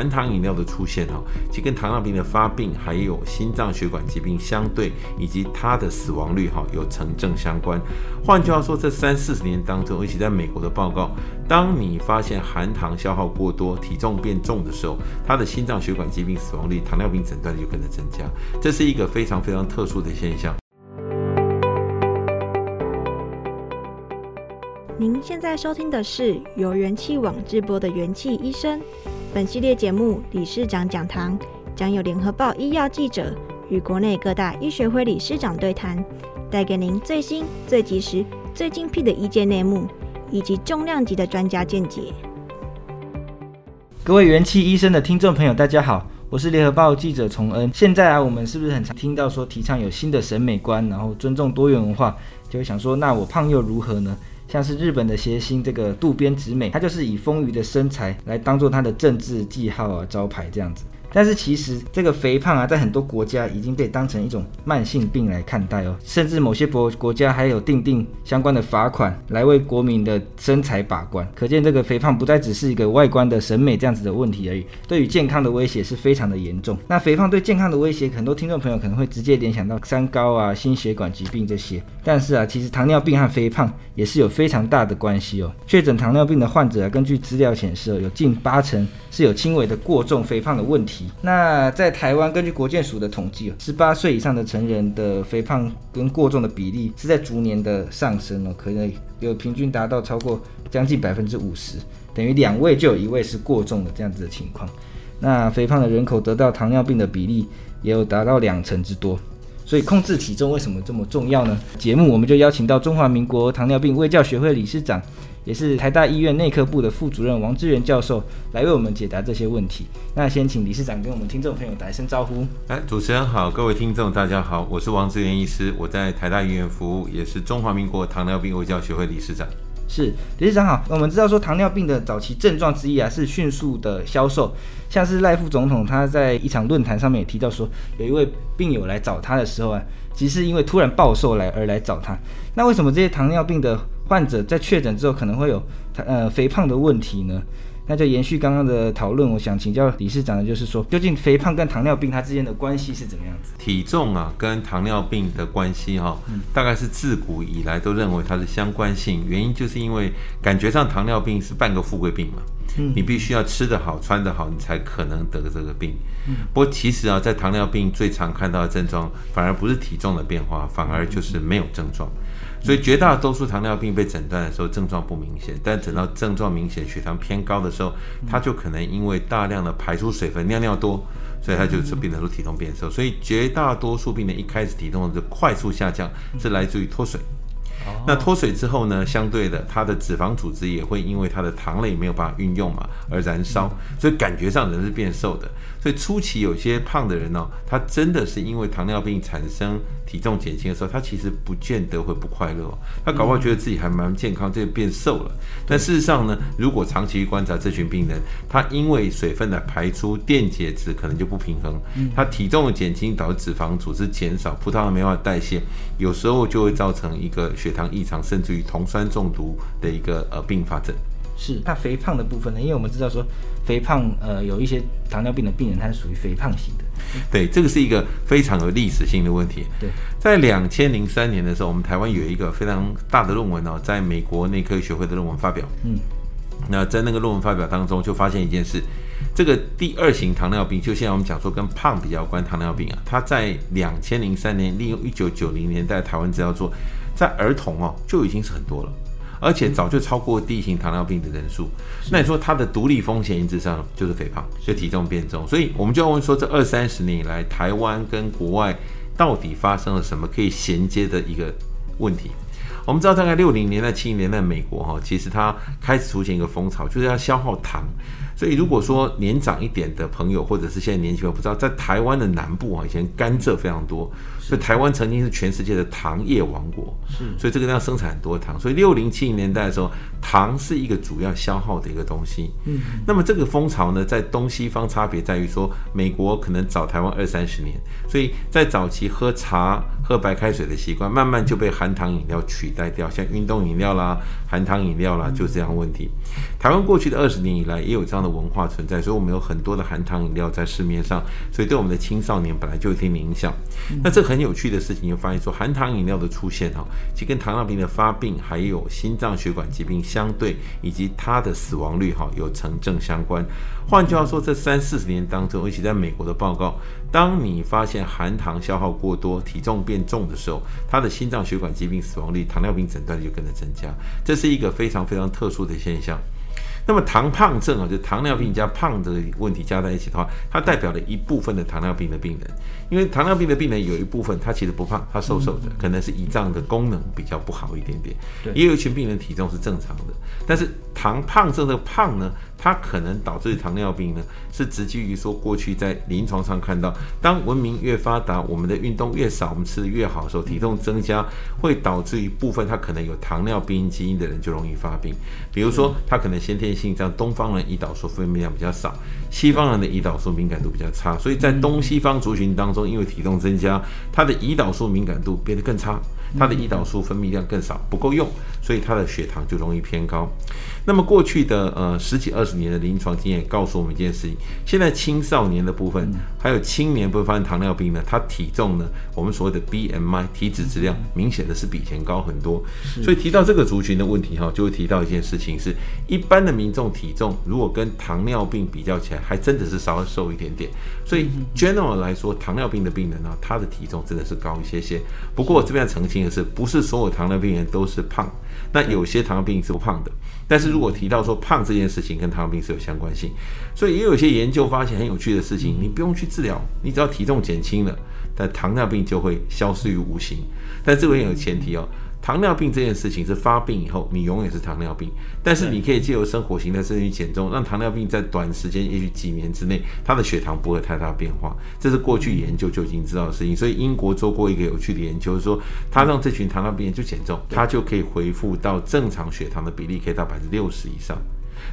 含糖饮料的出现哈，其实跟糖尿病的发病，还有心脏血管疾病相对，以及它的死亡率哈有成正相关。换句话说，这三四十年当中，尤其在美国的报告，当你发现含糖消耗过多、体重变重的时候，它的心脏血管疾病死亡率、糖尿病诊断就跟着增加。这是一个非常非常特殊的现象。您现在收听的是由元气网直播的元气医生。本系列节目理事长讲堂将有联合报医药记者与国内各大医学会理事长对谈，带给您最新、最及时、最精辟的医界内幕，以及重量级的专家见解。各位元气医生的听众朋友，大家好，我是联合报记者崇恩。现在啊，我们是不是很常听到说提倡有新的审美观，然后尊重多元文化，就会想说，那我胖又如何呢？像是日本的谐星这个渡边直美，她就是以丰腴的身材来当做她的政治记号啊、招牌这样子。但是其实这个肥胖啊，在很多国家已经被当成一种慢性病来看待哦，甚至某些国国家还有定定相关的罚款来为国民的身材把关。可见这个肥胖不再只是一个外观的审美这样子的问题而已，对于健康的威胁是非常的严重。那肥胖对健康的威胁，很多听众朋友可能会直接联想到三高啊、心血管疾病这些。但是啊，其实糖尿病和肥胖也是有非常大的关系哦。确诊糖尿病的患者啊，根据资料显示，有近八成是有轻微的过重、肥胖的问题。那在台湾，根据国健署的统计哦，十八岁以上的成人的肥胖跟过重的比例是在逐年的上升哦，可能有平均达到超过将近百分之五十，等于两位就有一位是过重的这样子的情况。那肥胖的人口得到糖尿病的比例也有达到两成之多，所以控制体重为什么这么重要呢？节目我们就邀请到中华民国糖尿病卫教学会理事长。也是台大医院内科部的副主任王志源教授来为我们解答这些问题。那先请理事长跟我们听众朋友打一声招呼。哎，主持人好，各位听众大家好，我是王志源医师，我在台大医院服务，也是中华民国糖尿病卫教学会理事长。是理事长好。我们知道说糖尿病的早期症状之一啊是迅速的消瘦，像是赖副总统他在一场论坛上面也提到说，有一位病友来找他的时候啊，其实是因为突然暴瘦来而来找他。那为什么这些糖尿病的患者在确诊之后可能会有呃肥胖的问题呢？那就延续刚刚的讨论，我想请教理事长的就是说，究竟肥胖跟糖尿病它之间的关系是怎么样子？体重啊跟糖尿病的关系哈、哦，大概是自古以来都认为它是相关性，原因就是因为感觉上糖尿病是半个富贵病嘛，嗯，你必须要吃得好穿得好，你才可能得这个病。嗯，不过其实啊，在糖尿病最常看到的症状，反而不是体重的变化，反而就是没有症状。所以绝大多数糖尿病被诊断的时候症状不明显，但等到症状明显、血糖偏高的时候，它就可能因为大量的排出水分、尿尿多，所以它就是变成说体重变瘦。所以绝大多数病人一开始体重的快速下降是来自于脱水。那脱水之后呢，相对的，它的脂肪组织也会因为它的糖类没有办法运用嘛而燃烧，所以感觉上人是变瘦的。所以初期有些胖的人呢、哦，他真的是因为糖尿病产生体重减轻的时候，他其实不见得会不快乐，他搞不好觉得自己还蛮健康，就变瘦了。但事实上呢，如果长期观察这群病人，他因为水分的排出，电解质可能就不平衡，他体重的减轻导致脂肪组织减少，葡萄糖没办法代谢，有时候就会造成一个血糖异常，甚至于酮酸中毒的一个呃并发症。是，那肥胖的部分呢？因为我们知道说，肥胖呃有一些糖尿病的病人，他是属于肥胖型的。对，这个是一个非常有历史性的问题。对，在两千零三年的时候，我们台湾有一个非常大的论文哦，在美国内科学会的论文发表。嗯，那在那个论文发表当中，就发现一件事，这个第二型糖尿病，就现在我们讲说跟胖比较有关糖尿病啊，它在两千零三年利用一九九零年代台湾资料做，在儿童哦就已经是很多了。而且早就超过第一型糖尿病的人数，那你说它的独立风险因子上就是肥胖，就体重变重，所以我们就要问说，这二三十年以来，台湾跟国外到底发生了什么可以衔接的一个问题？我们知道，大概六零年代、七零年代，美国哈，其实它开始出现一个风潮，就是要消耗糖。所以，如果说年长一点的朋友，或者是现在年轻人不知道，在台湾的南部啊，以前甘蔗非常多，所以台湾曾经是全世界的糖业王国。是，所以这个地方生产很多糖。所以六零七零年代的时候，糖是一个主要消耗的一个东西。嗯，那么这个风潮呢，在东西方差别在于说，美国可能早台湾二三十年，所以在早期喝茶、喝白开水的习惯，慢慢就被含糖饮料取代掉，像运动饮料啦、含糖饮料啦，就这样问题。台湾过去的二十年以来，也有这样的。文化存在，所以我们有很多的含糖饮料在市面上，所以对我们的青少年本来就有一定的影响。那这很有趣的事情，就发现说含糖饮料的出现哈，其实跟糖尿病的发病，还有心脏血管疾病相对，以及它的死亡率哈有成正相关。换句话说，这三四十年当中，尤其在美国的报告，当你发现含糖消耗过多、体重变重的时候，他的心脏血管疾病死亡率、糖尿病诊断率就跟着增加，这是一个非常非常特殊的现象。那么糖胖症啊，就糖尿病加胖的问题加在一起的话，它代表了一部分的糖尿病的病人。因为糖尿病的病人有一部分他其实不胖，他瘦瘦的，可能是胰脏的功能比较不好一点点。也有一群病人体重是正常的，但是糖胖症的胖呢，它可能导致糖尿病呢，是直接于说过去在临床上看到，当文明越发达，我们的运动越少，我们吃的越好的时候，体重增加会导致一部分他可能有糖尿病基因的人就容易发病。比如说他可能先天性像东方人胰岛素分泌量比较少，西方人的胰岛素敏感度比较差，所以在东西方族群当中。因为体重增加，他的胰岛素敏感度变得更差，他的胰岛素分泌量更少，不够用，所以他的血糖就容易偏高。那么过去的呃十几二十年的临床经验告诉我们一件事情：现在青少年的部分，还有青年部分发生糖尿病呢，他体重呢，我们所谓的 BMI 体脂质量明显的是比以前高很多。所以提到这个族群的问题哈，就会提到一件事情是：一般的民众体重如果跟糖尿病比较起来，还真的是稍微瘦一点点。所以 general 来说，糖尿病的病人呢，他的体重真的是高一些些。不过我这边要澄清的是，不是所有糖尿病人都是胖，那有些糖尿病是不胖的。但是如果提到说胖这件事情跟糖尿病是有相关性，所以也有些研究发现很有趣的事情，你不用去治疗，你只要体重减轻了，但糖尿病就会消失于无形。但这个也有前提哦。糖尿病这件事情是发病以后，你永远是糖尿病。但是你可以借由生活形态、甚至减重，让糖尿病在短时间，也许几年之内，它的血糖不会太大变化。这是过去研究就已经知道的事情。所以英国做过一个有趣的研究，说他让这群糖尿病人就减重，他就可以恢复到正常血糖的比例，可以到百分之六十以上。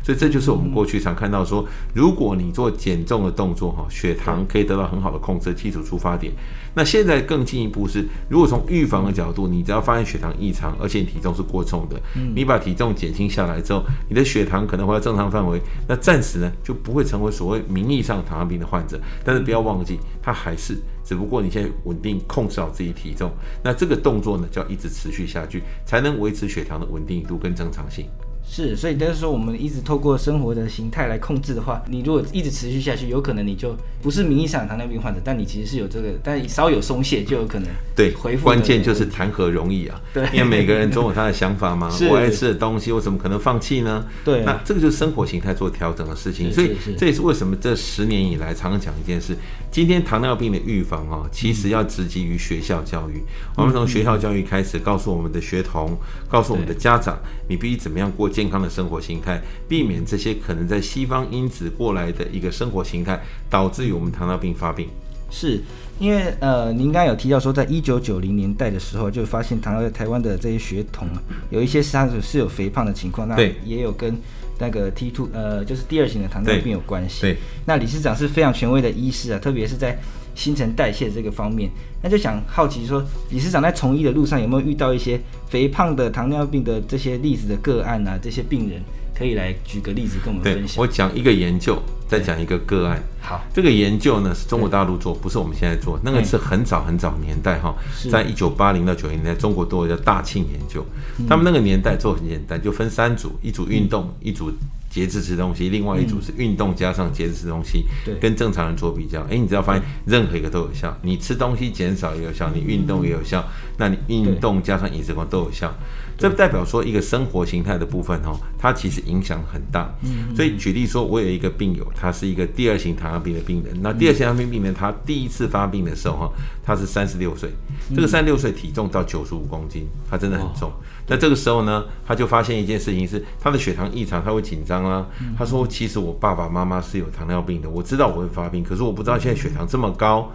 所以这就是我们过去常看到说，如果你做减重的动作，哈，血糖可以得到很好的控制，基础出发点。那现在更进一步是，如果从预防的角度，你只要发现血糖异常，而且你体重是过重的，你把体重减轻下来之后，你的血糖可能会到正常范围，那暂时呢就不会成为所谓名义上糖尿病的患者。但是不要忘记，它还是，只不过你现在稳定控制好自己体重，那这个动作呢就要一直持续下去，才能维持血糖的稳定度跟正常性。是，所以但是说我们一直透过生活的形态来控制的话，你如果一直持续下去，有可能你就不是名义上糖尿病患者，但你其实是有这个，但你稍有松懈就有可能对恢复。关键就是谈何容易啊！对，因为每个人总有他的想法嘛。我爱吃的东西，我怎么可能放弃呢？对，那这个就是生活形态做调整的事情。所以这也是为什么这十年以来常常讲一件事：今天糖尿病的预防啊，其实要直击于学校教育。我们从学校教育开始，告诉我们的学童，告诉我们的家长，你必须怎么样过健康的生活形态，避免这些可能在西方因子过来的一个生活形态，导致于我们糖尿病发病。是因为呃，您刚刚有提到说，在一九九零年代的时候，就发现糖尿台湾的这些学童有一些是他是有肥胖的情况，那也有跟那个 T two 呃，就是第二型的糖尿病有关系。对，那理事长是非常权威的医师啊，特别是在新陈代谢这个方面，那就想好奇说，理事长在从医的路上有没有遇到一些肥胖的糖尿病的这些例子的个案啊？这些病人可以来举个例子跟我们分享。我讲一个研究，再讲一个个案。好，这个研究呢是中国大陆做，不是我们现在做，那个是很早很早年代哈，在一九八零到九零年代，中国都有叫大庆研究，他们那个年代做很简单，就分三组，一组运动，一组。节制吃东西，另外一组是运动加上节制吃东西，对，跟正常人做比较，哎，你只要发现任何一个都有效，你吃东西减少也有效，你运动也有效，那你运动加上饮食光都有效。这代表说一个生活形态的部分哦，它其实影响很大。嗯，所以举例说，我有一个病友，他是一个第二型糖尿病的病人。那第二型糖尿病病人，他第一次发病的时候哈，他是三十六岁，这个三十六岁体重到九十五公斤，他真的很重。那这个时候呢，他就发现一件事情是他的血糖异常，他会紧张啊。他说：“其实我爸爸妈妈是有糖尿病的，我知道我会发病，可是我不知道现在血糖这么高。”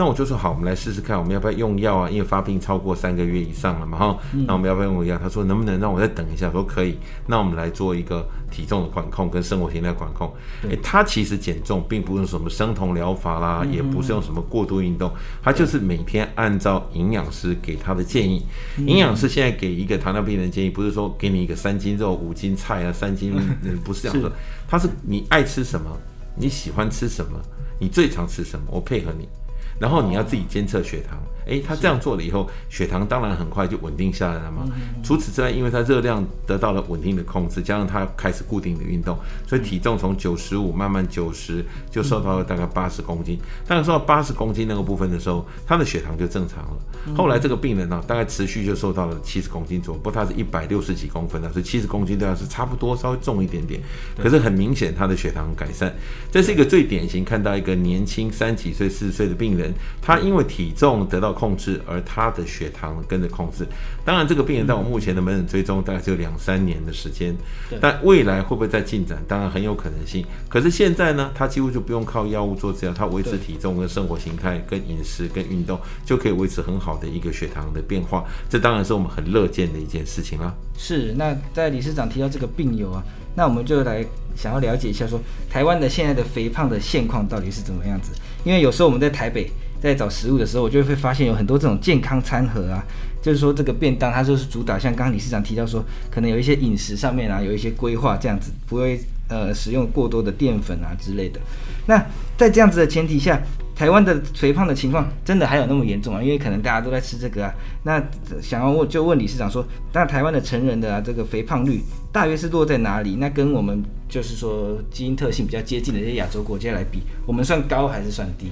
那我就说好，我们来试试看，我们要不要用药啊？因为发病超过三个月以上了嘛，哈。那我们要不要用药？他说能不能让我再等一下？说可以。那我们来做一个体重的管控跟生活形态管控。诶，他其实减重并不是什么生酮疗法啦，也不是用什么过度运动，他就是每天按照营养师给他的建议。营养师现在给一个糖尿病人建议，不是说给你一个三斤肉、五斤菜啊，三斤，不是这样说。他是你爱吃什么，你喜欢吃什么，你最常吃什么，我配合你。然后你要自己监测血糖，诶，他这样做了以后，血糖当然很快就稳定下来了嘛。除此之外，因为他热量得到了稳定的控制，加上他开始固定的运动，所以体重从九十五慢慢九十就瘦到了大概八十公斤。当然瘦到八十公斤那个部分的时候，他的血糖就正常了。后来这个病人呢，大概持续就瘦到了七十公斤左右，不过他是一百六十几公分的，所以七十公斤对他是差不多，稍微重一点点。可是很明显他的血糖改善，这是一个最典型看到一个年轻三几岁、四十岁的病人。他因为体重得到控制，而他的血糖跟着控制。当然，这个病人在我目前的门诊追踪大概只有两三年的时间，但未来会不会再进展？当然很有可能性。可是现在呢，他几乎就不用靠药物做治疗，他维持体重跟生活形态、跟饮食、跟运动，就可以维持很好的一个血糖的变化。这当然是我们很乐见的一件事情啦。是。那在理事长提到这个病友啊，那我们就来想要了解一下说，说台湾的现在的肥胖的现况到底是怎么样子？因为有时候我们在台北。在找食物的时候，我就会发现有很多这种健康餐盒啊，就是说这个便当它就是主打，像刚刚理事长提到说，可能有一些饮食上面啊有一些规划这样子，不会呃使用过多的淀粉啊之类的。那在这样子的前提下，台湾的肥胖的情况真的还有那么严重啊？因为可能大家都在吃这个啊。那想要问就问理事长说，那台湾的成人的啊这个肥胖率大约是落在哪里？那跟我们就是说基因特性比较接近的这些亚洲国家来比，我们算高还是算低？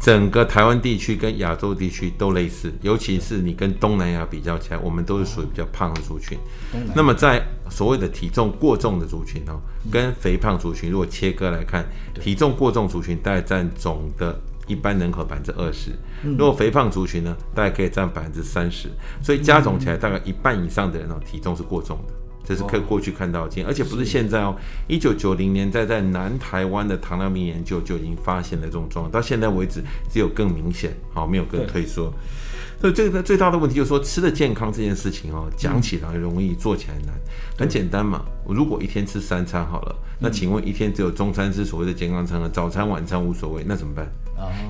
整个台湾地区跟亚洲地区都类似，尤其是你跟东南亚比较起来，我们都是属于比较胖的族群。那么在所谓的体重过重的族群哦，跟肥胖族群如果切割来看，体重过重族群大概占总的一般人口百分之二十，如果肥胖族群呢，大概可以占百分之三十，所以加总起来大概一半以上的人哦，体重是过重的。这是可以过去看到的，而且不是现在哦。一九九零年代在南台湾的糖尿病研究就已经发现了这种状况，到现在为止只有更明显，好，没有更退缩。所以这个最大的问题就是说，吃的健康这件事情哦，讲起来容易，做起来难。很简单嘛，我如果一天吃三餐好了，那请问一天只有中餐是所谓的健康餐了，早餐晚餐无所谓，那怎么办？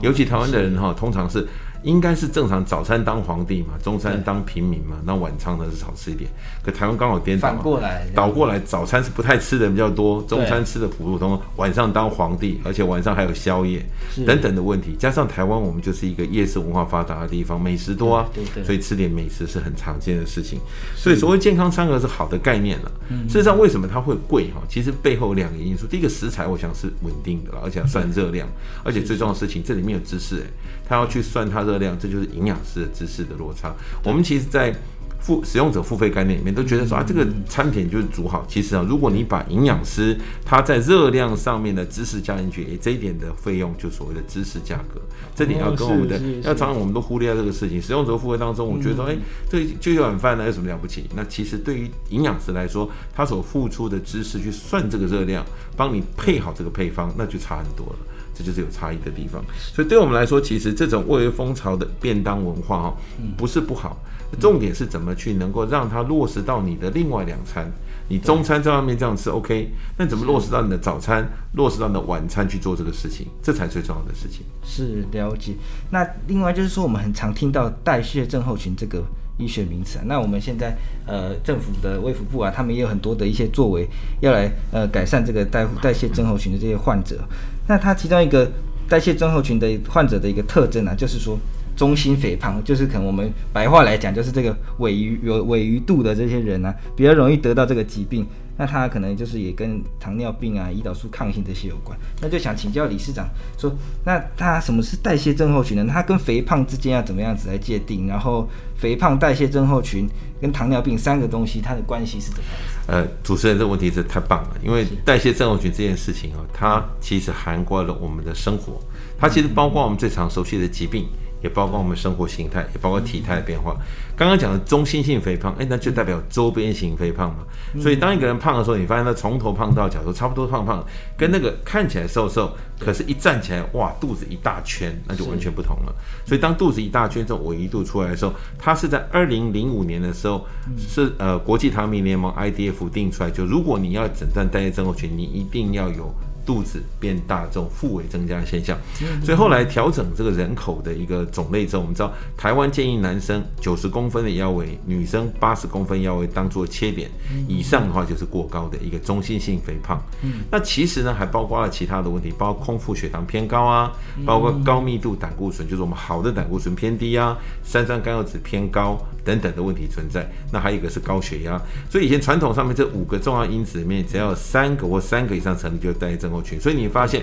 尤其台湾的人哈，通常是。应该是正常，早餐当皇帝嘛，中餐当平民嘛，那晚餐呢是少吃一点。可台湾刚好颠倒，反过来倒过来，早餐是不太吃的比较多，中餐吃的普普通通，晚上当皇帝，而且晚上还有宵夜等等的问题。加上台湾我们就是一个夜市文化发达的地方，美食多啊，所以吃点美食是很常见的事情。所以所谓健康餐盒是好的概念了。事实上，为什么它会贵哈？其实背后有两个因素，第一个食材我想是稳定的了，而且要算热量，而且最重要的事情这里面有知识诶，他要去算它热量，这就是营养师的知识的落差。我们其实，在付使用者付费概念里面都觉得说啊，这个餐品就是煮好。其实啊，如果你把营养师他在热量上面的知识加进去，诶，这一点的费用就所谓的知识价格。这点要跟我们的要常常我们都忽略掉这个事情。使用者付费当中，我觉得说，哎，这就一碗饭呢，有什么了不起？那其实对于营养师来说，他所付出的知识去算这个热量，帮你配好这个配方，那就差很多了。这就是有差异的地方，所以对我们来说，其实这种蔚为风潮的便当文化哈，不是不好，重点是怎么去能够让它落实到你的另外两餐。你中餐在外面这样吃 OK，那怎么落实到你的早餐，落实到你的晚餐去做这个事情，这才最重要的事情。是了解。那另外就是说，我们很常听到代谢症候群这个医学名词啊，那我们现在呃政府的卫福部啊，他们也有很多的一些作为，要来呃改善这个代代谢症候群的这些患者。那他其中一个代谢症候群的患者的一个特征啊，就是说中心肥胖，就是可能我们白话来讲，就是这个尾鱼有尾鱼肚的这些人呢、比较容易得到这个疾病。那他可能就是也跟糖尿病啊、胰岛素抗性这些有关。那就想请教理事长说，那他什么是代谢症候群呢？他跟肥胖之间要怎么样子来界定？然后肥胖、代谢症候群跟糖尿病三个东西，它的关系是怎么样？呃，主持人这个问题是太棒了，因为代谢症候群这件事情啊，它其实涵盖了我们的生活，它其实包括我们最常熟悉的疾病。也包括我们生活形态，也包括体态的变化。刚刚讲的中心性肥胖，哎，那就代表周边型肥胖嘛。所以当一个人胖的时候，你发现他从头胖到脚都差不多胖胖，跟那个看起来瘦瘦，可是一站起来，哇，肚子一大圈，那就完全不同了。所以当肚子一大圈这种鮪鱼肚出来的时候，它是在二零零五年的时候，是呃国际糖尿病联盟 IDF 定出来，就如果你要诊断代谢症候群，你一定要有。肚子变大，这种腹围增加的现象，所以后来调整这个人口的一个种类之后，我们知道台湾建议男生九十公分的腰围，女生八十公分腰围当做切点，以上的话就是过高的一个中性性肥胖。那其实呢，还包括了其他的问题，包括空腹血糖偏高啊，包括高密度胆固醇，就是我们好的胆固醇偏低啊，三酸甘油酯偏高等等的问题存在。那还有一个是高血压，所以以前传统上面这五个重要因子里面，只要有三个或三个以上成立，就代谢症所以你发现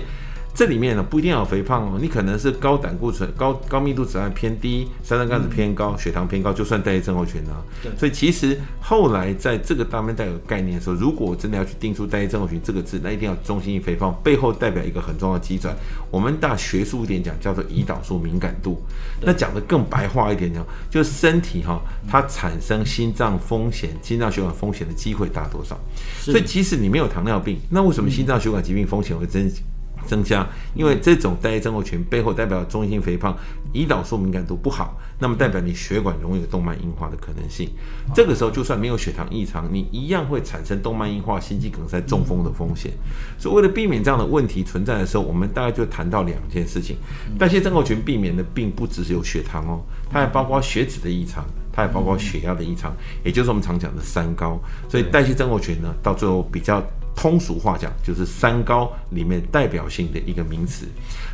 这里面呢，不一定要有肥胖哦，你可能是高胆固醇、高高密度脂肪偏低、三酸甘油酯偏高、血糖偏高，就算代谢症候群啊。对，所以其实后来在这个大面带有概念的时候，如果我真的要去定出代谢症候群这个字，那一定要中心性肥胖，背后代表一个很重要的基转。我们大学术一点讲，叫做胰岛素敏感度。那讲得更白话一点讲，就是身体哈，它产生心脏风险、心脏血管风险的机会大多少？所以即使你没有糖尿病，那为什么心脏血管疾病风险会增？增加，因为这种代谢症候群背后代表中性肥胖，胰岛素敏感度不好，那么代表你血管容易有动脉硬化的可能性。这个时候就算没有血糖异常，你一样会产生动脉硬化、心肌梗塞、中风的风险。所以为了避免这样的问题存在的时候，我们大概就谈到两件事情：代谢症候群避免的并不只是有血糖哦，它还包括血脂的异常，它还包括血压的异常，也就是我们常讲的三高。所以代谢症候群呢，到最后比较。通俗话讲，就是三高里面代表性的一个名词。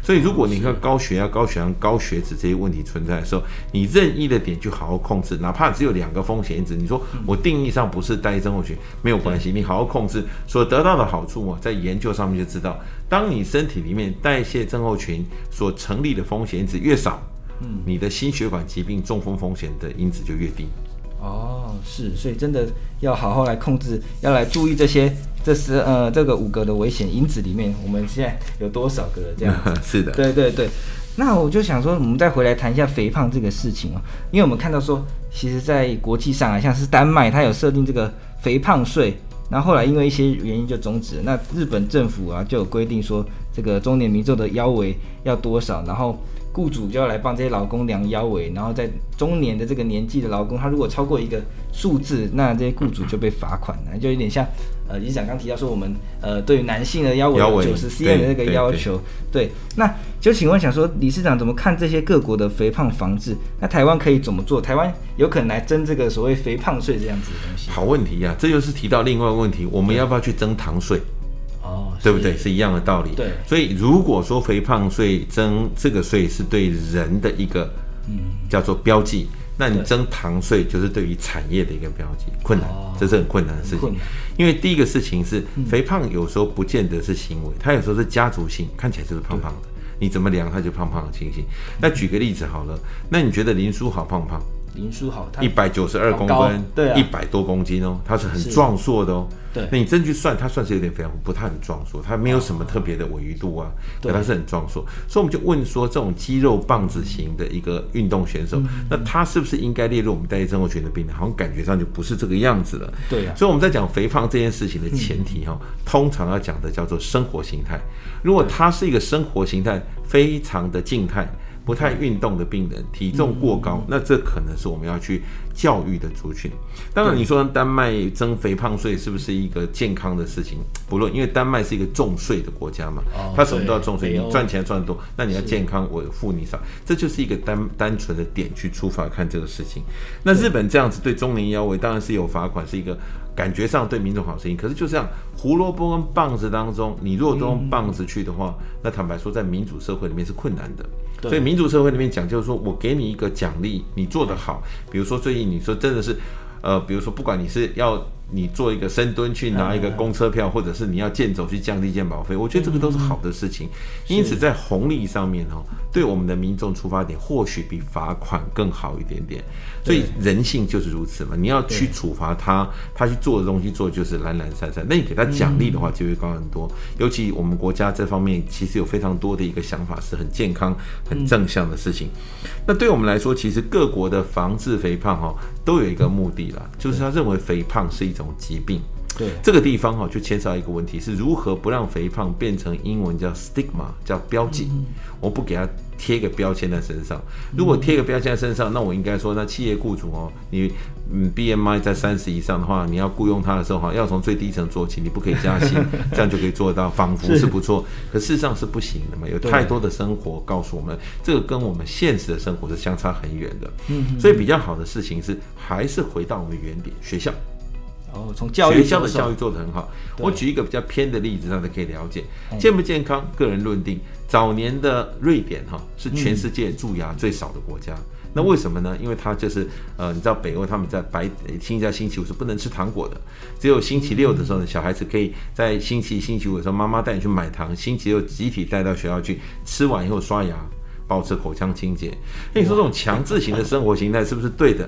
所以，如果你看高血压、高血糖、高血脂这些问题存在的时候，你任意的点就好好控制，哪怕只有两个风险因子，你说我定义上不是代谢症候群，没有关系，你好好控制，所得到的好处啊，在研究上面就知道，当你身体里面代谢症候群所成立的风险因子越少，嗯，你的心血管疾病、中风风险的因子就越低。哦，是，所以真的要好好来控制，要来注意这些，这是呃这个五个的危险因子里面，我们现在有多少个这样？是的，对对对。那我就想说，我们再回来谈一下肥胖这个事情哦，因为我们看到说，其实，在国际上啊，像是丹麦，它有设定这个肥胖税，然后后来因为一些原因就终止了。那日本政府啊，就有规定说，这个中年民众的腰围要多少，然后。雇主就要来帮这些劳工量腰围，然后在中年的这个年纪的劳工，他如果超过一个数字，那这些雇主就被罚款了，就有点像呃，理事长刚提到说我们呃对于男性的腰围九十 cm 的这个要求，对，对，对，那就请问想说理事长怎么看这些各国的肥胖防治？那台湾可以怎么做？台湾有可能来征这个所谓肥胖税这样子的东西？好问题呀、啊，这就是提到另外一个问题，我们要不要去征糖税？哦，对不对？是一样的道理。对，所以如果说肥胖税征这个税是对人的一个，嗯，叫做标记，那你征糖税就是对于产业的一个标记，困难，这是很困难的事情。因为第一个事情是，肥胖有时候不见得是行为，它有时候是家族性，看起来就是胖胖的，你怎么量它就胖胖的情形。那举个例子好了，那你觉得林书豪胖不胖？林书豪，他一百九十二公分，对，一百多公斤哦，他是很壮硕的哦。对，那你真去算，他算是有点肥，不太很壮硕，他没有什么特别的鮪鱼肚啊，对，他是很壮硕。所以我们就问说，这种肌肉棒子型的一个运动选手，那他是不是应该列入我们代谢症候群的病人？好像感觉上就不是这个样子了。对啊。所以我们在讲肥胖这件事情的前提哈，通常要讲的叫做生活形态。如果他是一个生活形态非常的静态。不太运动的病人，体重过高，那这可能是我们要去教育的族群。当然，你说丹麦征肥胖税是不是一个健康的事情？不论，因为丹麦是一个重税的国家嘛，它什么都要重税，你赚钱赚得多，那你要健康，我付你少，这就是一个单单纯的点去出发看这个事情。那日本这样子对中年腰围当然是有罚款，是一个。感觉上对民众好声音，可是就这样，胡萝卜跟棒子当中，你如果都用棒子去的话，嗯、那坦白说，在民主社会里面是困难的。所以民主社会里面讲就是说，我给你一个奖励，你做得好，比如说最近你说真的是，呃，比如说不管你是要。你做一个深蹲去拿一个公车票，或者是你要健走去降低健保费，我觉得这个都是好的事情。因此，在红利上面哦，对我们的民众出发点或许比罚款更好一点点。所以人性就是如此嘛，你要去处罚他，他去做的东西做就是懒懒散散，那你给他奖励的话就会高很多。尤其我们国家这方面其实有非常多的一个想法是很健康、很正向的事情。那对我们来说，其实各国的防治肥胖哈都有一个目的啦，就是他认为肥胖是一种疾病，对这个地方哈，就牵涉到一个问题，是如何不让肥胖变成英文叫 stigma，叫标记。我不给他贴个标签在身上。如果贴个标签在身上，那我应该说，那企业雇主哦，你嗯 BMI 在三十以上的话，你要雇佣他的时候哈，要从最低层做起，你不可以加薪，这样就可以做到，仿佛是不错。可事实上是不行的嘛，有太多的生活告诉我们，这个跟我们现实的生活是相差很远的。嗯，所以比较好的事情是，还是回到我们原点，学校。哦，从教育学校的教育做得很好。我举一个比较偏的例子，让大家可以了解健不健康，个人论定。早年的瑞典哈是全世界蛀牙最少的国家，嗯、那为什么呢？因为它就是呃，你知道北欧他们在白星期在星期五是不能吃糖果的，只有星期六的时候呢，小孩子可以在星期星期五的时候，妈妈带你去买糖，星期六集体带到学校去，吃完以后刷牙，保持口腔清洁。那你说这种强制型的生活形态是不是对的？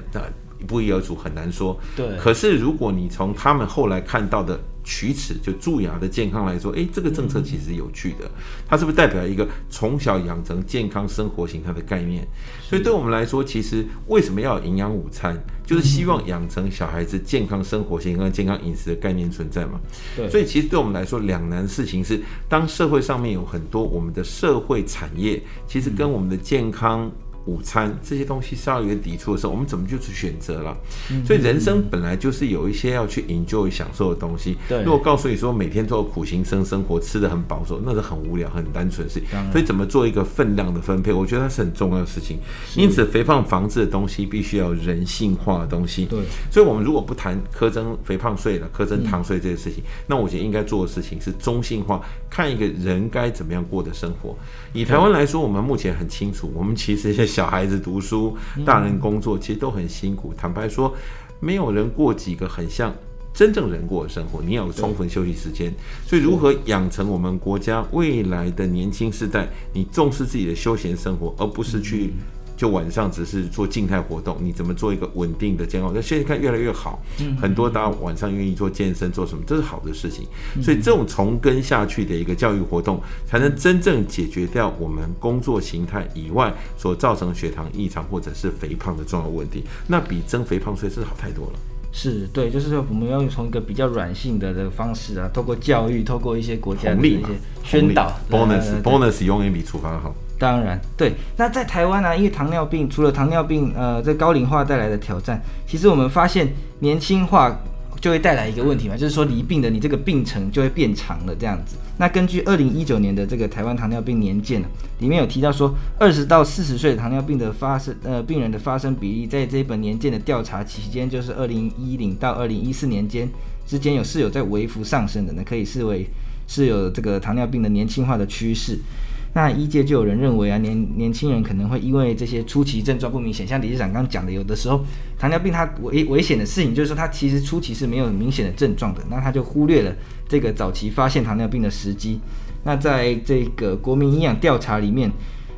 不一而足很难说。对。可是如果你从他们后来看到的龋齿，就蛀牙的健康来说，诶，这个政策其实是有趣的。它是不是代表一个从小养成健康生活形态的概念？所以对我们来说，其实为什么要有营养午餐？就是希望养成小孩子健康生活型和健康饮食的概念存在嘛。对。所以其实对我们来说，两难事情是，当社会上面有很多我们的社会产业，其实跟我们的健康。午餐这些东西稍有一个抵触的时候，我们怎么就去选择了？所以人生本来就是有一些要去 enjoy 享受的东西。对，如果告诉你说每天都有苦行僧生活，吃的很保守，那是很无聊、很单纯的事情。所以怎么做一个分量的分配，我觉得它是很重要的事情。因此，肥胖防治的东西必须要人性化的东西。对，所以我们如果不谈苛征肥胖税了、苛征糖税这些事情，那我觉得应该做的事情是中性化，看一个人该怎么样过的生活。以台湾来说，我们目前很清楚，我们其实现小孩子读书，大人工作，其实都很辛苦。坦白说，没有人过几个很像真正人过的生活。你要有充分休息时间，所以如何养成我们国家未来的年轻世代，你重视自己的休闲生活，而不是去。就晚上只是做静态活动，你怎么做一个稳定的健康？那现在看越来越好，很多大家晚上愿意做健身，做什么，这是好的事情。所以这种从根下去的一个教育活动，才能真正解决掉我们工作形态以外所造成血糖异常或者是肥胖的重要问题。那比增肥胖税是好太多了。是对，就是说我们要从一个比较软性的这个方式啊，透过教育，透过一些国家的一些宣导，bonus bonus 永远比处罚好。当然，对。那在台湾呢、因为糖尿病，除了糖尿病，呃，这高龄化带来的挑战，其实我们发现年轻化就会带来一个问题嘛，就是说离病的你这个病程就会变长了这样子。那根据二零一九年的这个台湾糖尿病年鉴呢里面有提到说，二十到四十岁的糖尿病的发生，呃，病人的发生比例，在这一本年鉴的调查期间，就是二零一零到二零一四年间之间有是有在微幅上升的，那可以视为是有这个糖尿病的年轻化的趋势。那医界就有人认为啊，年年轻人可能会因为这些初期症状不明显，像理事长刚刚讲的，有的时候糖尿病它危危险的事情就是说它其实初期是没有明显的症状的，那他就忽略了这个早期发现糖尿病的时机。那在这个国民营养调查里面，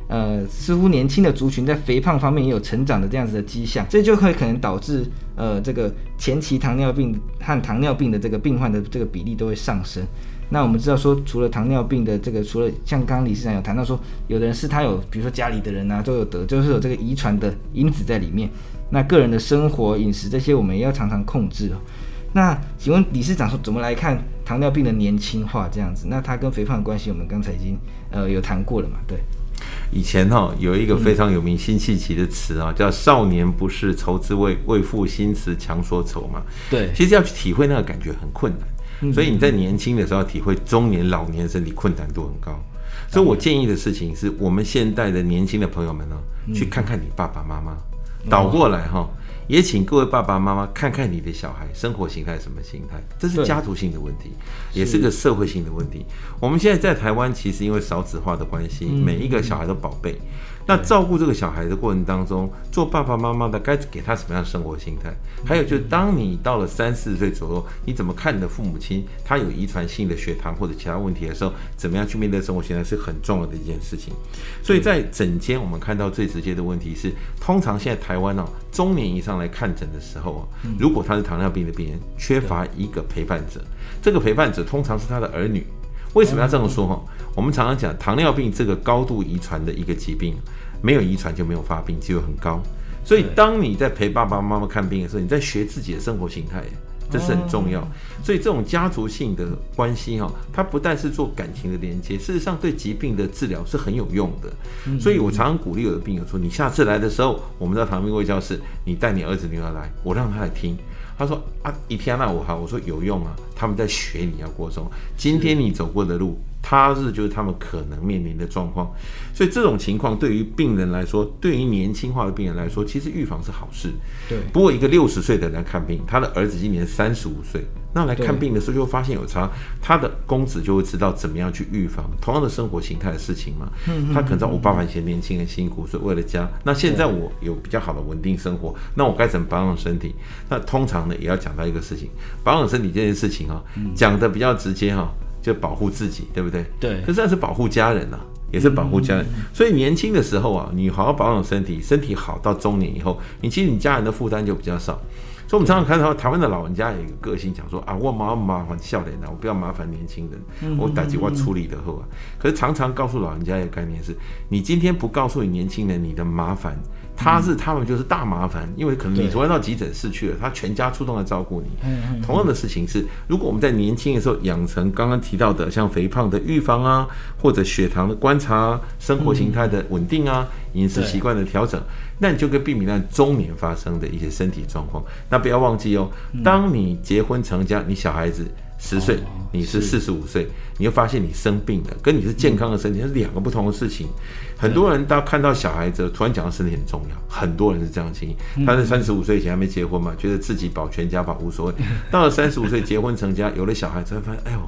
呃，似乎年轻的族群在肥胖方面也有成长的这样子的迹象，这就会可能导致呃这个前期糖尿病和糖尿病的这个病患的这个比例都会上升。那我们知道说，除了糖尿病的这个，除了像刚刚理事长有谈到说，有的人是他有，比如说家里的人啊都有得，就是有这个遗传的因子在里面。那个人的生活饮食这些，我们也要常常控制哦。那请问理事长说，怎么来看糖尿病的年轻化这样子？那它跟肥胖的关系，我们刚才已经呃有谈过了嘛？对。以前哈、哦、有一个非常有名辛弃疾的词啊，叫“少年不识愁滋味，为赋新词强说愁”嘛。对。其实要去体会那个感觉很困难。所以你在年轻的时候体会中年、老年身体困难度很高，所以我建议的事情是我们现代的年轻的朋友们呢，去看看你爸爸妈妈，倒过来哈。也请各位爸爸妈妈看看你的小孩生活形态什么形态，这是家族性的问题，也是个社会性的问题。我们现在在台湾，其实因为少子化的关系，每一个小孩都宝贝。那照顾这个小孩的过程当中，做爸爸妈妈的该给他什么样的生活心态？还有就是，当你到了三四十岁左右，你怎么看你的父母亲？他有遗传性的血糖或者其他问题的时候，怎么样去面对生活心态是很重要的一件事情。所以在诊间，我们看到最直接的问题是，通常现在台湾哦，中年以上来看诊的时候啊，如果他是糖尿病的病人，缺乏一个陪伴者，这个陪伴者通常是他的儿女。为什么要这么说哈？我们常常讲糖尿病这个高度遗传的一个疾病，没有遗传就没有发病，机会很高。所以当你在陪爸爸妈妈看病的时候，你在学自己的生活形态，这是很重要。所以这种家族性的关系哈，它不但是做感情的连接，事实上对疾病的治疗是很有用的。所以我常常鼓励我的病友说：你下次来的时候，我们在糖尿病卫教室，你带你儿子女儿来，我让他来听。他说啊，一天那我好，我说有用啊，他们在学你要过松。今天你走过的路，他日就是他们可能面临的状况。所以这种情况对于病人来说，对于年轻化的病人来说，其实预防是好事。对。不过一个六十岁的人来看病，他的儿子今年三十五岁。那来看病的时候就会发现有差，他的公子就会知道怎么样去预防同样的生活形态的事情嘛。嗯他可能知道我爸爸以前年轻很辛苦，所以为了家。那现在我有比较好的稳定生活，那我该怎么保养身体？那通常呢也要讲到一个事情，保养身体这件事情啊，讲的比较直接哈，就保护自己，对不对？对。可是那是保护家人呐，也是保护家人。所以年轻的时候啊，你好好保养身体，身体好到中年以后，你其实你家人的负担就比较少。所以，我们常常看到台湾的老人家有一个个性，讲说啊，我麻麻烦笑脸的，我不要麻烦年轻人，我打击我处理的后啊。可是常常告诉老人家一个概念是，你今天不告诉你年轻人你的麻烦。他是他们就是大麻烦，因为可能你昨天到急诊室去了，他全家出动来照顾你。同样的事情是，如果我们在年轻的时候养成刚刚提到的像肥胖的预防啊，或者血糖的观察、生活形态的稳定啊、饮食习惯的调整，那你就可以避免在中年发生的一些身体状况。那不要忘记哦，当你结婚成家，你小孩子。十岁，你是四十五岁，你会发现你生病了，跟你是健康的身体是两个不同的事情。很多人到看到小孩子突然讲到身体很重要，很多人是这样的情形。他在三十五岁以前还没结婚嘛，觉得自己保全家保无所谓。到了三十五岁结婚成家，有了小孩才发现，哎呦，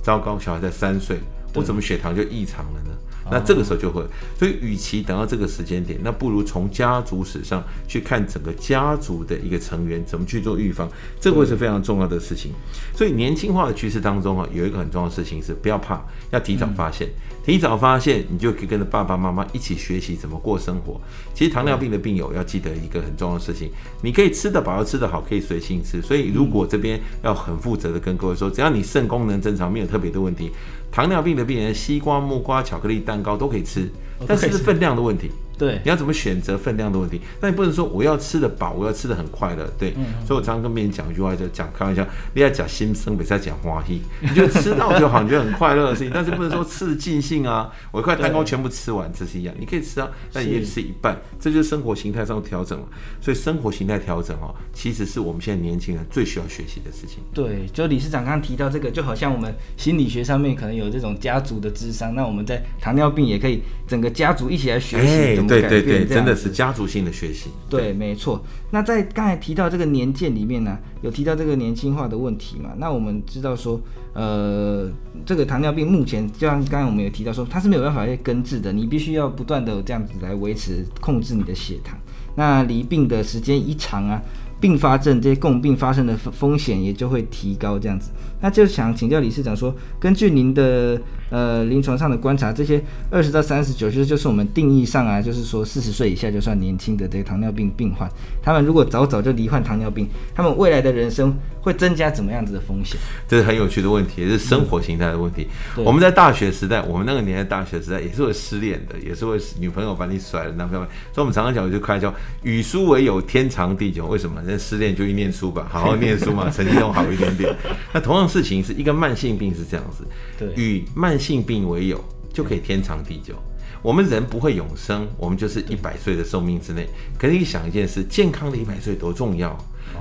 糟糕，小孩才三岁，我怎么血糖就异常了呢？那这个时候就会，所以与其等到这个时间点，那不如从家族史上去看整个家族的一个成员怎么去做预防，这个会是非常重要的事情。所以年轻化的趋势当中啊，有一个很重要的事情是不要怕，要提早发现，提早发现你就可以跟着爸爸妈妈一起学习怎么过生活。其实糖尿病的病友要记得一个很重要的事情，你可以吃得饱，要吃得好，可以随性吃。所以如果这边要很负责的跟各位说，只要你肾功能正常，没有特别的问题。糖尿病的病人，西瓜、木瓜、巧克力、蛋糕都可以吃，但是是分量的问题。对，你要怎么选择分量的问题？那你不能说我要吃的饱，我要吃的很快乐。对，嗯、所以我常常跟别人讲一句话，就讲开玩笑，你要讲心声，别再讲花意。你就吃到就好，你觉得很快乐的事情，但是不能说吃的尽兴啊。我一块蛋糕全部吃完，这是一样。你可以吃啊，但也吃一半，这就是生活形态上的调整了。所以生活形态调整哦，其实是我们现在年轻人最需要学习的事情。对，就理事长刚刚提到这个，就好像我们心理学上面可能有这种家族的智商，那我们在糖尿病也可以整个家族一起来学习对对对。真的是家族性的学习，对，没错。那在刚才提到这个年鉴里面呢、啊，有提到这个年轻化的问题嘛？那我们知道说，呃，这个糖尿病目前就像刚才我们有提到说，它是没有办法去根治的，你必须要不断的这样子来维持控制你的血糖。那离病的时间一长啊，并发症这些共病发生的风险也就会提高，这样子。那就想请教理事长说，根据您的呃临床上的观察，这些二十到三十九岁就是我们定义上啊，就是说四十岁以下就算年轻的这个糖尿病病患，他们如果早早就罹患糖尿病，他们未来的人生会增加怎么样子的风险？这是很有趣的问题，也是生活形态的问题。嗯、我们在大学时代，我们那个年代大学时代也是会失恋的，也是会女朋友把你甩了，男朋友。所以我们常常讲，就开玩笑，与书为友，天长地久。为什么？那失恋就去念书吧，好好念书嘛，成绩弄好一点点。那同样。事情是一个慢性病是这样子，对，与慢性病为友就可以天长地久。我们人不会永生，我们就是一百岁的寿命之内。可是你想一件事，健康的一百岁多重要。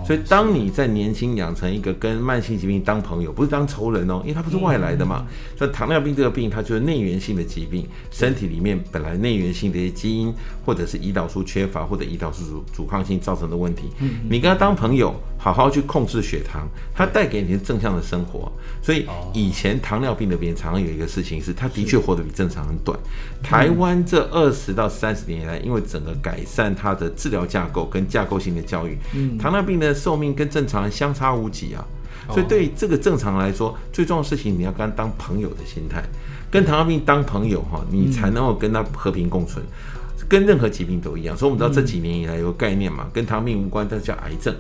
所以，当你在年轻养成一个跟慢性疾病当朋友，不是当仇人哦，因为它不是外来的嘛。所以，糖尿病这个病，它就是内源性的疾病，身体里面本来内源性的一些基因，或者是胰岛素缺乏，或者胰岛素阻阻抗性造成的问题。你跟他当朋友，好好去控制血糖，它带给你正向的生活。所以，以前糖尿病的病人常常有一个事情是，他的确活得比正常人短。台湾这二十到三十年来，因为整个改善它的治疗架构跟架构性的教育，糖尿病的。寿命跟正常人相差无几啊，所以对于这个正常来说，最重要的事情你要跟他当朋友的心态，跟糖尿病当朋友哈，你才能够跟他和平共存，跟任何疾病都一样。所以我们知道这几年以来有个概念嘛，跟糖尿病无关，但是叫癌症。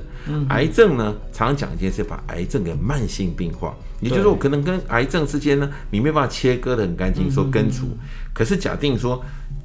癌症呢，常常讲一件事，把癌症给慢性病化，也就是说，我可能跟癌症之间呢，你没办法切割的很干净，说根除，可是假定说。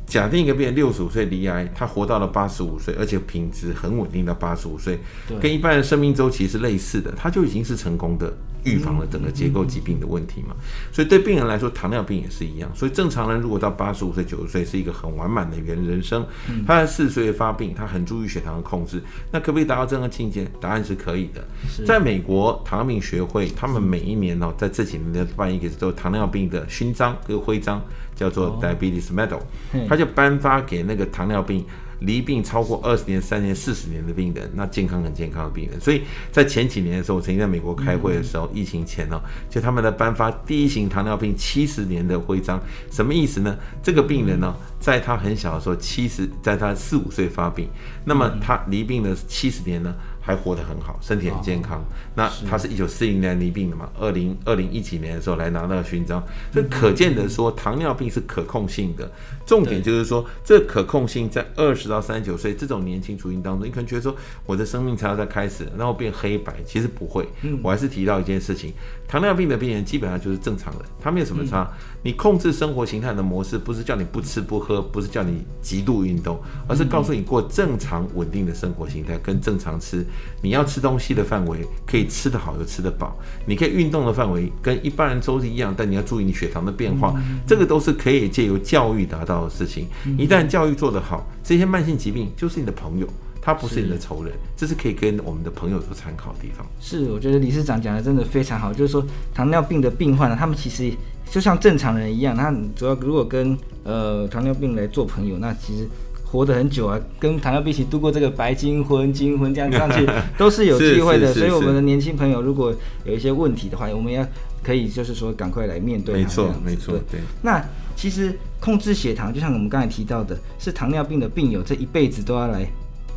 假定一个病人六十五岁离癌，他活到了八十五岁，而且品质很稳定到八十五岁，跟一般人生命周期是类似的，他就已经是成功的预防了整个结构疾病的问题嘛。所以对病人来说，糖尿病也是一样。所以正常人如果到八十五岁、九十岁是一个很完满的人人生，他在四十岁发病，他很注意血糖的控制，那可不可以达到这样的境界？答案是可以的。在美国糖尿病学会，他们每一年哦，在这几年的办一个叫糖尿病的勋章跟徽章。叫做 Diabetes Medal，他就颁发给那个糖尿病离病超过二十年、三年、四十年的病人，那健康很健康的病人。所以在前几年的时候，我曾经在美国开会的时候，疫情前哦，就他们在颁发第一型糖尿病七十年的徽章，什么意思呢？这个病人呢，在他很小的时候，七十，在他四五岁发病，那么他离病的七十年呢？还活得很好，身体很健康。那他是一九四零年罹病的嘛？二零二零一几年的时候来拿那个勋章，所以可见的说，糖尿病是可控性的。重点就是说，这可控性在二十到三十九岁这种年轻族群当中，你可能觉得说，我的生命才要在开始，然后变黑白，其实不会。嗯我还是提到一件事情，糖尿病的病人基本上就是正常人，他没有什么差。你控制生活形态的模式，不是叫你不吃不喝，不是叫你极度运动，而是告诉你过正常稳定的生活形态，跟正常吃。你要吃东西的范围可以吃得好又吃得饱，你可以运动的范围跟一般人都是一样，但你要注意你血糖的变化，这个都是可以借由教育达到的事情。一旦教育做得好，这些慢性疾病就是你的朋友，他不是你的仇人，这是可以跟我们的朋友做参考的地方。是，我觉得理事长讲的真的非常好，就是说糖尿病的病患呢，他们其实就像正常人一样，他主要如果跟呃糖尿病来做朋友，那其实。活得很久啊，跟 糖尿病一起度过这个白金婚、金婚这样上去都是有机会的。所以我们的年轻朋友如果有一些问题的话，我们要可以就是说赶快来面对。没错，没错，对。那其实控制血糖，就像我们刚才提到的，是糖尿病的病友这一辈子都要来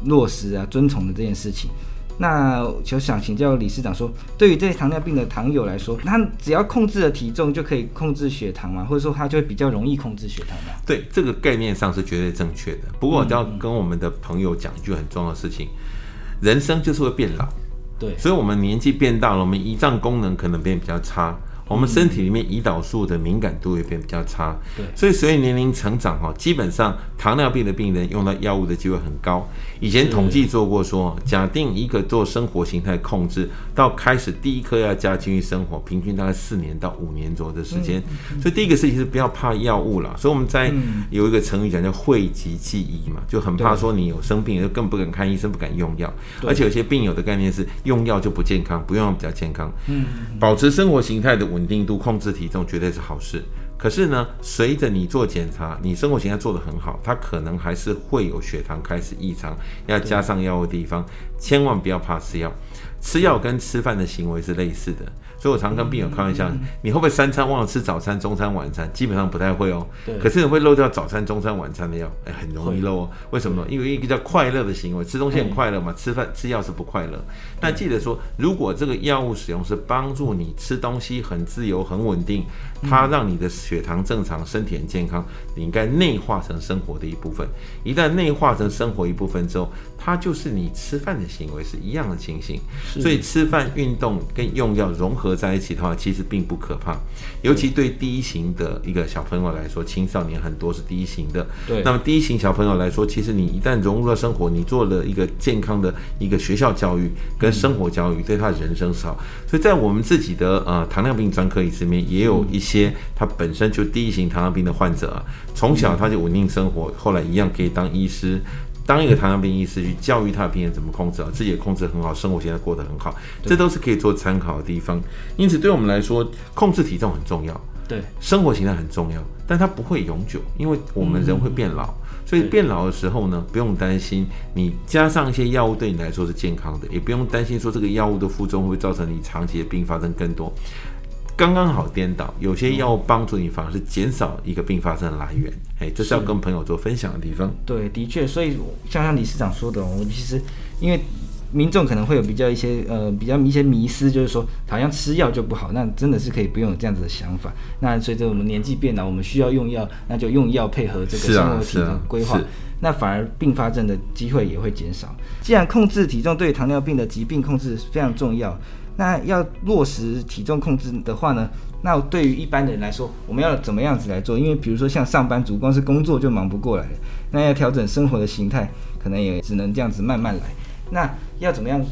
落实啊、遵从的这件事情。那就想请教理事长说，对于这些糖尿病的糖友来说，他只要控制了体重就可以控制血糖吗？或者说他就会比较容易控制血糖吗？对，这个概念上是绝对正确的。不过我要跟我们的朋友讲一句很重要的事情：人生就是会变老。对，所以我们年纪变大了，我们胰脏功能可能变比较差。我们身体里面胰岛素的敏感度也变比较差，对，所以随着年龄成长哈，基本上糖尿病的病人用到药物的机会很高。以前统计做过说，假定一个做生活形态控制到开始第一颗要加进去生活，平均大概四年到五年左右的时间。所以第一个事情是不要怕药物了。所以我们在有一个成语讲叫讳疾忌医嘛，就很怕说你有生病就更不敢看医生，不敢用药。而且有些病友的概念是用药就不健康，不用药比较健康。嗯，保持生活形态的稳。稳定度控制体重绝对是好事，可是呢，随着你做检查，你生活形态做得很好，它可能还是会有血糖开始异常，要加上药物的地方，千万不要怕吃药，吃药跟吃饭的行为是类似的。所以我常跟病友开玩笑，你会不会三餐忘了吃早餐、中餐、晚餐？基本上不太会哦。对。可是你会漏掉早餐、中餐、晚餐的药，哎，很容易漏哦。为什么呢？因为一个叫快乐的行为，吃东西很快乐嘛，吃饭吃药是不快乐。但记得说，如果这个药物使用是帮助你吃东西很自由、很稳定，它让你的血糖正常、身体很健康，你应该内化成生活的一部分。一旦内化成生活一部分之后，它就是你吃饭的行为是一样的情形。所以吃饭、运动跟用药融合。在一起的话，其实并不可怕，尤其对第一型的一个小朋友来说，青少年很多是第一型的。对，那么第一型小朋友来说，其实你一旦融入了生活，你做了一个健康的一个学校教育跟生活教育，对他的人生是好。所以在我们自己的呃糖尿病专科医师里面，也有一些他本身就第一型糖尿病的患者啊，从小他就稳定生活，后来一样可以当医师。当一个糖尿病医师去教育他的病人怎么控制啊，自己也控制很好，生活现在过得很好，这都是可以做参考的地方。因此，对我们来说，控制体重很重要，对，生活形态很重要，但它不会永久，因为我们人会变老，所以变老的时候呢，不用担心你加上一些药物对你来说是健康的，也不用担心说这个药物的副作用会造成你长期的并发症更多。刚刚好颠倒，有些药物帮助你，反而是减少一个并发症的来源。哎，这是要跟朋友做分享的地方。对，的确，所以像像理事长说的，我其实因为民众可能会有比较一些呃比较一些迷思，就是说好像吃药就不好，那真的是可以不用有这样子的想法。那随着我们年纪变老，我们需要用药，那就用药配合这个生活体的规划，那反而并发症的机会也会减少。既然控制体重对糖尿病的疾病控制非常重要。那要落实体重控制的话呢，那对于一般的人来说，我们要怎么样子来做？因为比如说像上班族，光是工作就忙不过来了，那要调整生活的形态，可能也只能这样子慢慢来。那要怎么样，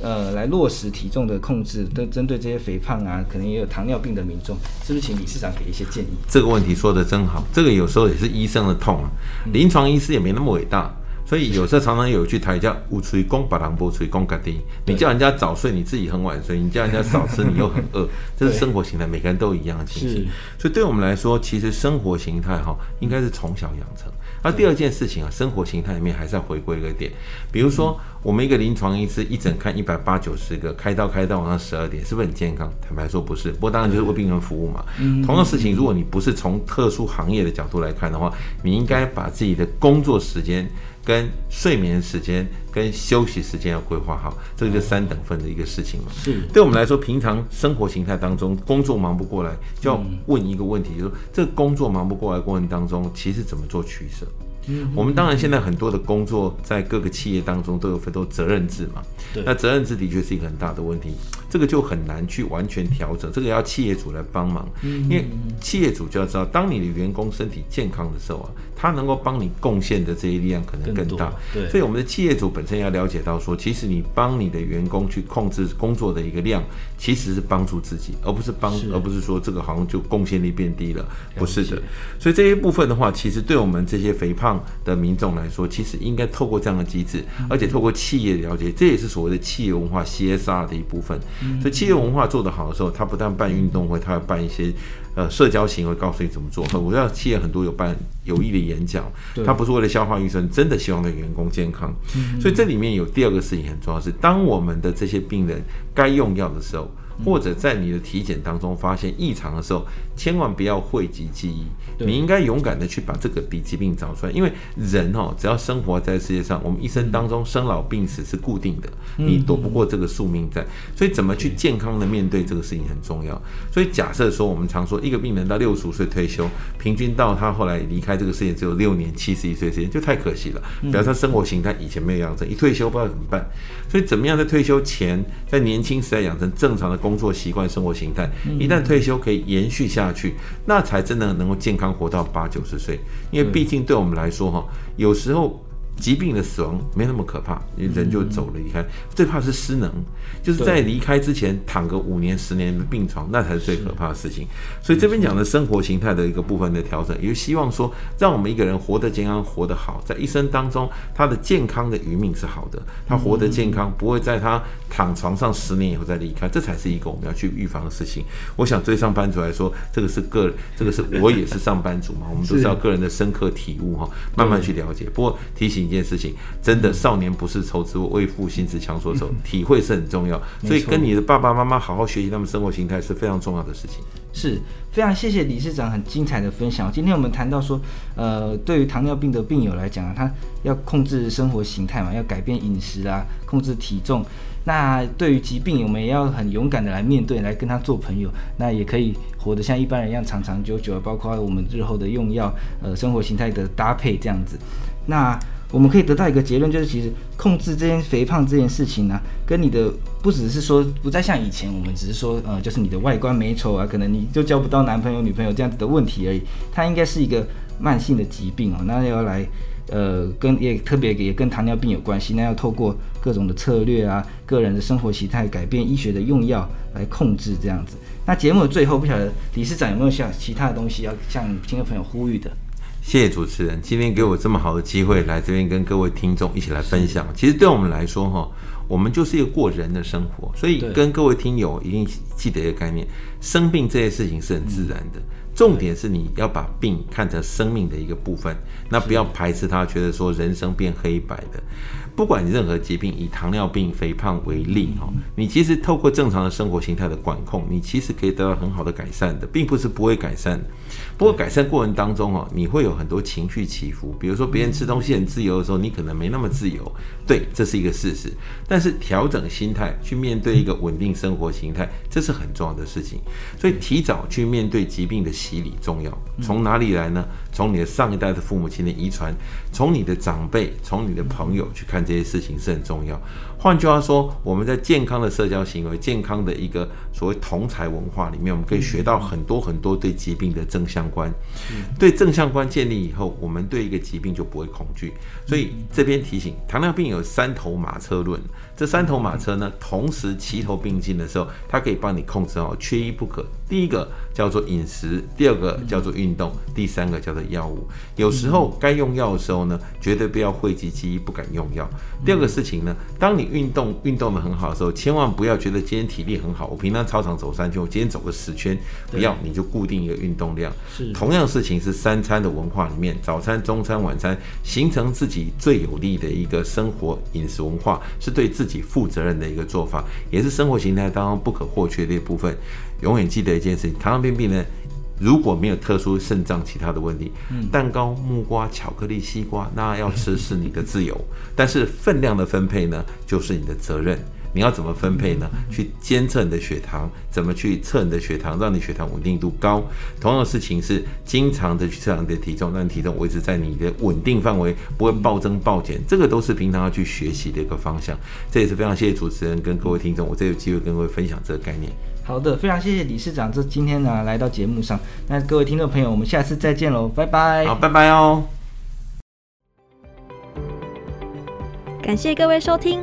呃，来落实体重的控制？都针对这些肥胖啊，可能也有糖尿病的民众，是不是请理事长给一些建议？这个问题说的真好，这个有时候也是医生的痛啊，临床医师也没那么伟大。所以有时候常常有一句台语叫“无吹公把狼波吹公嘎丁”，你叫人家早睡，你自己很晚睡；你叫人家少吃，你又很饿。这是生活形态，每个人都一样的情形。所以对我们来说，其实生活形态哈，应该是从小养成。那第二件事情啊，生活形态里面还是要回归一个点，比如说我们一个临床医师一整看一百八九十个，开刀开到晚上十二点，是不是很健康？坦白说不是，不过当然就是为病人服务嘛。同样事情，如果你不是从特殊行业的角度来看的话，你应该把自己的工作时间。跟睡眠时间、跟休息时间要规划好，这个就三等份的一个事情嘛。是，对我们来说，平常生活形态当中，工作忙不过来，就要问一个问题，就是说，这个工作忙不过来过程当中，其实怎么做取舍？嗯，我们当然现在很多的工作在各个企业当中都有很多责任制嘛。对，那责任制的确是一个很大的问题，这个就很难去完全调整，这个要企业主来帮忙。嗯，因为企业主就要知道，当你的员工身体健康的时候啊，他能够帮你贡献的这些力量可能更大。对，所以我们的企业主本身要了解到说，其实你帮你的员工去控制工作的一个量，其实是帮助自己，而不是帮，而不是说这个好像就贡献力变低了，不是的。所以这一部分的话，其实对我们这些肥胖的民众来说，其实应该透过这样的机制，而且透过企业了解，这也是所谓的企业文化 CSR 的一部分。所以企业文化做得好的时候，他不但办运动会，他要办一些呃社交行为，告诉你怎么做。我知道企业很多有办有益的演讲，他不是为了消化预算，真的希望那个员工健康。所以这里面有第二个事情很重要，是当我们的这些病人该用药的时候。或者在你的体检当中发现异常的时候，千万不要讳疾忌医，你应该勇敢的去把这个疾疾病找出来。因为人哦，只要生活在世界上，我们一生当中生老病死是固定的，你躲不过这个宿命在。所以怎么去健康的面对这个事情很重要。所以假设说，我们常说一个病人到六十五岁退休，平均到他后来离开这个世界只有六年七十一岁时间，就太可惜了。表示他生活形态以前没有养成，一退休不知道怎么办。所以怎么样在退休前，在年轻时代养成正常的工作习惯、生活形态，一旦退休可以延续下去，那才真的能够健康活到八九十岁。因为毕竟对我们来说，哈，有时候。疾病的死亡没那么可怕，你人就走了离开。最怕是失能，就是在离开之前躺个五年、十年的病床，那才是最可怕的事情。所以这边讲的生活形态的一个部分的调整，也就希望说，让我们一个人活得健康、活得好，在一生当中，他的健康的余命是好的，他活得健康，不会在他躺床上十年以后再离开，这才是一个我们要去预防的事情。我想对上班族来说，这个是个，这个是我也是上班族嘛，我们都知道个人的深刻体悟哈，慢慢去了解。不过提醒。一件事情，真的少年不是愁滋味，为赋新词强说愁，体会是很重要。所以跟你的爸爸妈妈好好学习他们生活形态是非常重要的事情。是非常谢谢理事长很精彩的分享。今天我们谈到说，呃，对于糖尿病的病友来讲啊，他要控制生活形态嘛，要改变饮食啊，控制体重。那对于疾病，我们也要很勇敢的来面对，来跟他做朋友。那也可以活得像一般人一样长长久久，包括我们日后的用药，呃，生活形态的搭配这样子。那我们可以得到一个结论，就是其实控制这件肥胖这件事情呢、跟你的不只是说不再像以前，我们只是说呃，就是你的外观美丑啊，可能你就交不到男朋友女朋友这样子的问题而已。它应该是一个慢性的疾病哦，那要来呃跟也特别也跟糖尿病有关系，那要透过各种的策略啊，个人的生活习态改变，医学的用药来控制这样子。那节目的最后，不晓得理事长有没有像其他的东西要向听众朋友呼吁的？谢谢主持人，今天给我这么好的机会来这边跟各位听众一起来分享。其实对我们来说，哈，我们就是一个过人的生活，所以跟各位听友一定记得一个概念：生病这些事情是很自然的。重点是你要把病看成生命的一个部分，那不要排斥它，觉得说人生变黑白的。不管你任何疾病，以糖尿病、肥胖为例，哈，你其实透过正常的生活形态的管控，你其实可以得到很好的改善的，并不是不会改善。不过改善过程当中哦，你会有很多情绪起伏，比如说别人吃东西很自由的时候，你可能没那么自由，对，这是一个事实。但是调整心态去面对一个稳定生活形态，这是很重要的事情。所以提早去面对疾病的洗礼重要。从哪里来呢？从你的上一代的父母亲的遗传，从你的长辈，从你的朋友去看。这些事情是很重要。换句话说，我们在健康的社交行为、健康的一个所谓同才文化里面，我们可以学到很多很多对疾病的正相关。对正相关建立以后，我们对一个疾病就不会恐惧。所以这边提醒，糖尿病有三头马车论。这三头马车呢，同时齐头并进的时候，它可以帮你控制好，缺一不可。第一个叫做饮食，第二个叫做运动，第三个叫做药物。有时候该用药的时候呢，绝对不要讳疾忌医，不敢用药。第二个事情呢，当你运动运动的很好的时候，千万不要觉得今天体力很好，我平常操场走三圈，我今天走个十圈，不要，你就固定一个运动量。是同样事情是三餐的文化里面，早餐、中餐、晚餐，形成自己最有利的一个生活饮食文化，是对自己负责任的一个做法，也是生活形态当中不可或缺的一部分。永远记得一件事情：糖尿病病人如果没有特殊肾脏其他的问题，蛋糕、木瓜、巧克力、西瓜，那要吃是你的自由，但是分量的分配呢，就是你的责任。你要怎么分配呢？去监测你的血糖，怎么去测你的血糖，让你血糖稳定度高。同样的事情是经常的去测量你的体重，让你体重维持在你的稳定范围，不会暴增暴减。这个都是平常要去学习的一个方向。这也是非常谢谢主持人跟各位听众，我这有机会跟各位分享这个概念。好的，非常谢谢理事长这今天呢来到节目上。那各位听众朋友，我们下次再见喽，拜拜。好，拜拜哦。感谢各位收听。